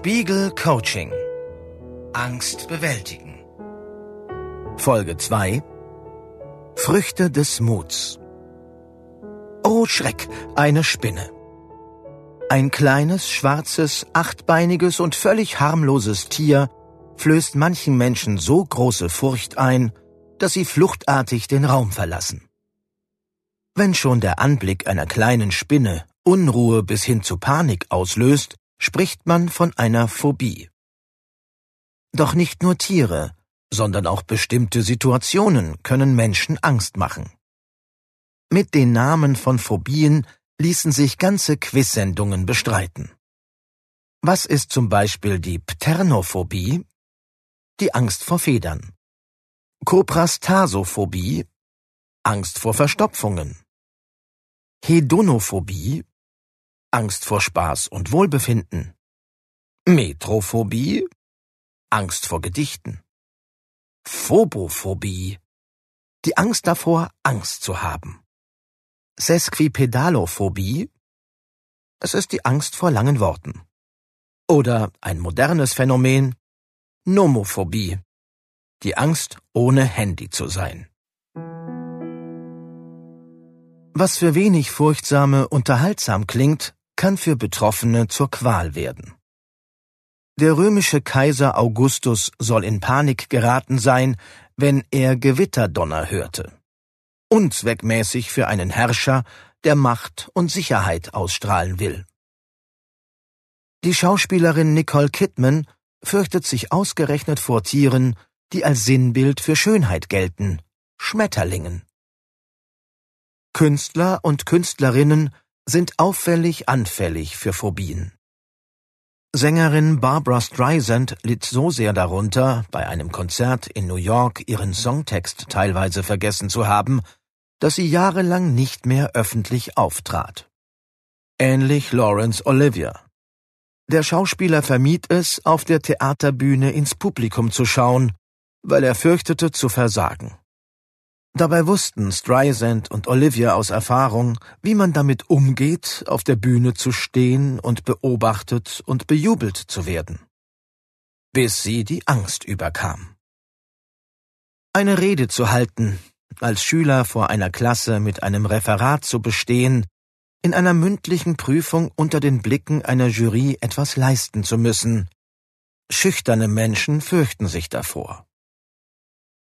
Spiegel Coaching. Angst bewältigen. Folge 2. Früchte des Muts. Oh Schreck, eine Spinne. Ein kleines, schwarzes, achtbeiniges und völlig harmloses Tier flößt manchen Menschen so große Furcht ein, dass sie fluchtartig den Raum verlassen. Wenn schon der Anblick einer kleinen Spinne Unruhe bis hin zu Panik auslöst, spricht man von einer Phobie. Doch nicht nur Tiere, sondern auch bestimmte Situationen können Menschen Angst machen. Mit den Namen von Phobien ließen sich ganze Quizsendungen bestreiten. Was ist zum Beispiel die Pternophobie? Die Angst vor Federn. Koprastasophobie? Angst vor Verstopfungen. Hedonophobie? Angst vor Spaß und Wohlbefinden. Metrophobie? Angst vor Gedichten. Phobophobie. Die Angst davor, Angst zu haben. Sesquipedalophobie. Es ist die Angst vor langen Worten. Oder ein modernes Phänomen, Nomophobie. Die Angst, ohne Handy zu sein. Was für wenig furchtsame unterhaltsam klingt, kann für Betroffene zur Qual werden. Der römische Kaiser Augustus soll in Panik geraten sein, wenn er Gewitterdonner hörte. Unzweckmäßig für einen Herrscher, der Macht und Sicherheit ausstrahlen will. Die Schauspielerin Nicole Kidman fürchtet sich ausgerechnet vor Tieren, die als Sinnbild für Schönheit gelten, Schmetterlingen. Künstler und Künstlerinnen sind auffällig anfällig für Phobien. Sängerin Barbara Streisand litt so sehr darunter, bei einem Konzert in New York ihren Songtext teilweise vergessen zu haben, dass sie jahrelang nicht mehr öffentlich auftrat. Ähnlich Laurence Olivier. Der Schauspieler vermied es, auf der Theaterbühne ins Publikum zu schauen, weil er fürchtete zu versagen. Dabei wussten Streisand und Olivia aus Erfahrung, wie man damit umgeht, auf der Bühne zu stehen und beobachtet und bejubelt zu werden. Bis sie die Angst überkam. Eine Rede zu halten, als Schüler vor einer Klasse mit einem Referat zu bestehen, in einer mündlichen Prüfung unter den Blicken einer Jury etwas leisten zu müssen. Schüchterne Menschen fürchten sich davor.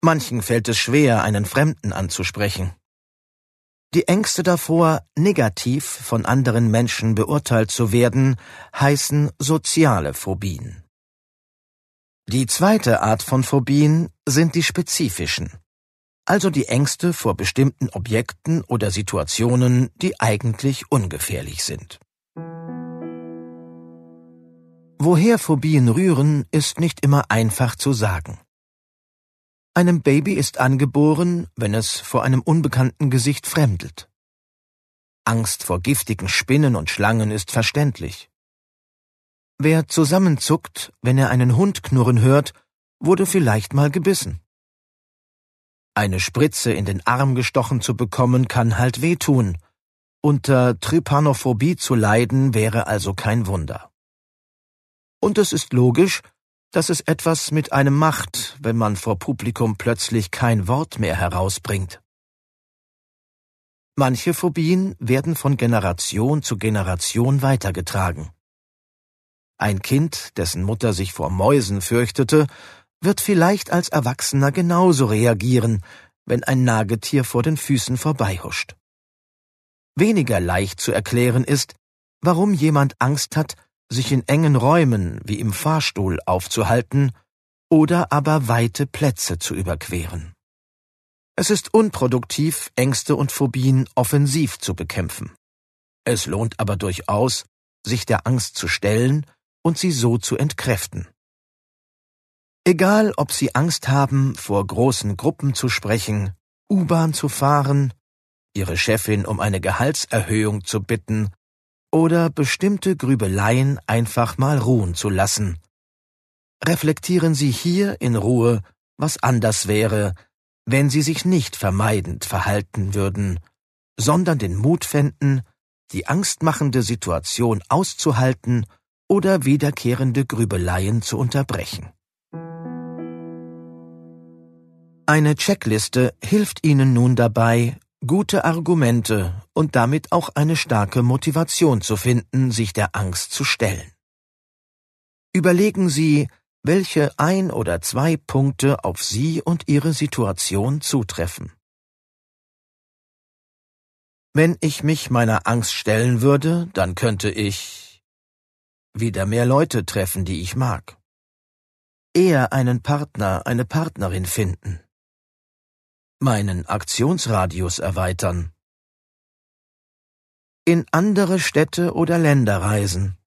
Manchen fällt es schwer, einen Fremden anzusprechen. Die Ängste davor, negativ von anderen Menschen beurteilt zu werden, heißen soziale Phobien. Die zweite Art von Phobien sind die spezifischen, also die Ängste vor bestimmten Objekten oder Situationen, die eigentlich ungefährlich sind. Woher Phobien rühren, ist nicht immer einfach zu sagen. Einem Baby ist angeboren, wenn es vor einem unbekannten Gesicht fremdelt. Angst vor giftigen Spinnen und Schlangen ist verständlich. Wer zusammenzuckt, wenn er einen Hund knurren hört, wurde vielleicht mal gebissen. Eine Spritze in den Arm gestochen zu bekommen, kann halt wehtun. Unter Trypanophobie zu leiden wäre also kein Wunder. Und es ist logisch, dass es etwas mit einem macht, wenn man vor Publikum plötzlich kein Wort mehr herausbringt. Manche Phobien werden von Generation zu Generation weitergetragen. Ein Kind, dessen Mutter sich vor Mäusen fürchtete, wird vielleicht als Erwachsener genauso reagieren, wenn ein Nagetier vor den Füßen vorbeihuscht. Weniger leicht zu erklären ist, warum jemand Angst hat, sich in engen Räumen wie im Fahrstuhl aufzuhalten oder aber weite Plätze zu überqueren. Es ist unproduktiv, Ängste und Phobien offensiv zu bekämpfen. Es lohnt aber durchaus, sich der Angst zu stellen und sie so zu entkräften. Egal, ob Sie Angst haben, vor großen Gruppen zu sprechen, U-Bahn zu fahren, Ihre Chefin um eine Gehaltserhöhung zu bitten oder bestimmte Grübeleien einfach mal ruhen zu lassen. Reflektieren Sie hier in Ruhe, was anders wäre, wenn Sie sich nicht vermeidend verhalten würden, sondern den Mut fänden, die angstmachende Situation auszuhalten oder wiederkehrende Grübeleien zu unterbrechen. Eine Checkliste hilft Ihnen nun dabei, gute Argumente und damit auch eine starke Motivation zu finden, sich der Angst zu stellen. Überlegen Sie, welche ein oder zwei Punkte auf Sie und Ihre Situation zutreffen. Wenn ich mich meiner Angst stellen würde, dann könnte ich wieder mehr Leute treffen, die ich mag. Eher einen Partner, eine Partnerin finden meinen Aktionsradius erweitern, in andere Städte oder Länder reisen,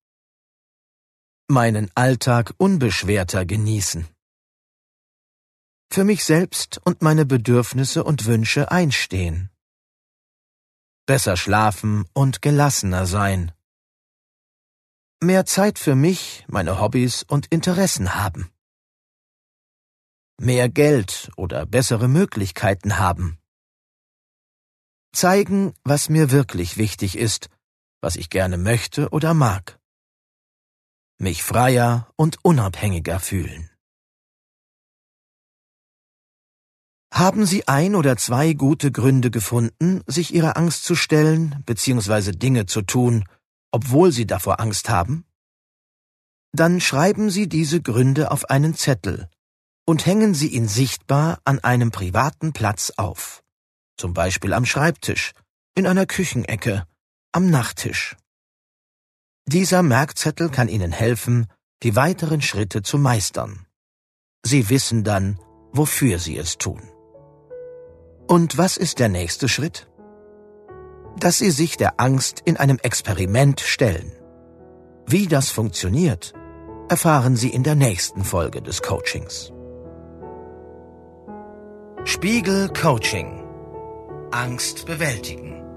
meinen Alltag unbeschwerter genießen, für mich selbst und meine Bedürfnisse und Wünsche einstehen, besser schlafen und gelassener sein, mehr Zeit für mich, meine Hobbys und Interessen haben mehr Geld oder bessere Möglichkeiten haben. Zeigen, was mir wirklich wichtig ist, was ich gerne möchte oder mag. Mich freier und unabhängiger fühlen. Haben Sie ein oder zwei gute Gründe gefunden, sich Ihrer Angst zu stellen bzw. Dinge zu tun, obwohl Sie davor Angst haben? Dann schreiben Sie diese Gründe auf einen Zettel und hängen Sie ihn sichtbar an einem privaten Platz auf. Zum Beispiel am Schreibtisch, in einer Küchenecke, am Nachttisch. Dieser Merkzettel kann Ihnen helfen, die weiteren Schritte zu meistern. Sie wissen dann, wofür Sie es tun. Und was ist der nächste Schritt? Dass Sie sich der Angst in einem Experiment stellen. Wie das funktioniert, erfahren Sie in der nächsten Folge des Coachings. Spiegel Coaching. Angst bewältigen.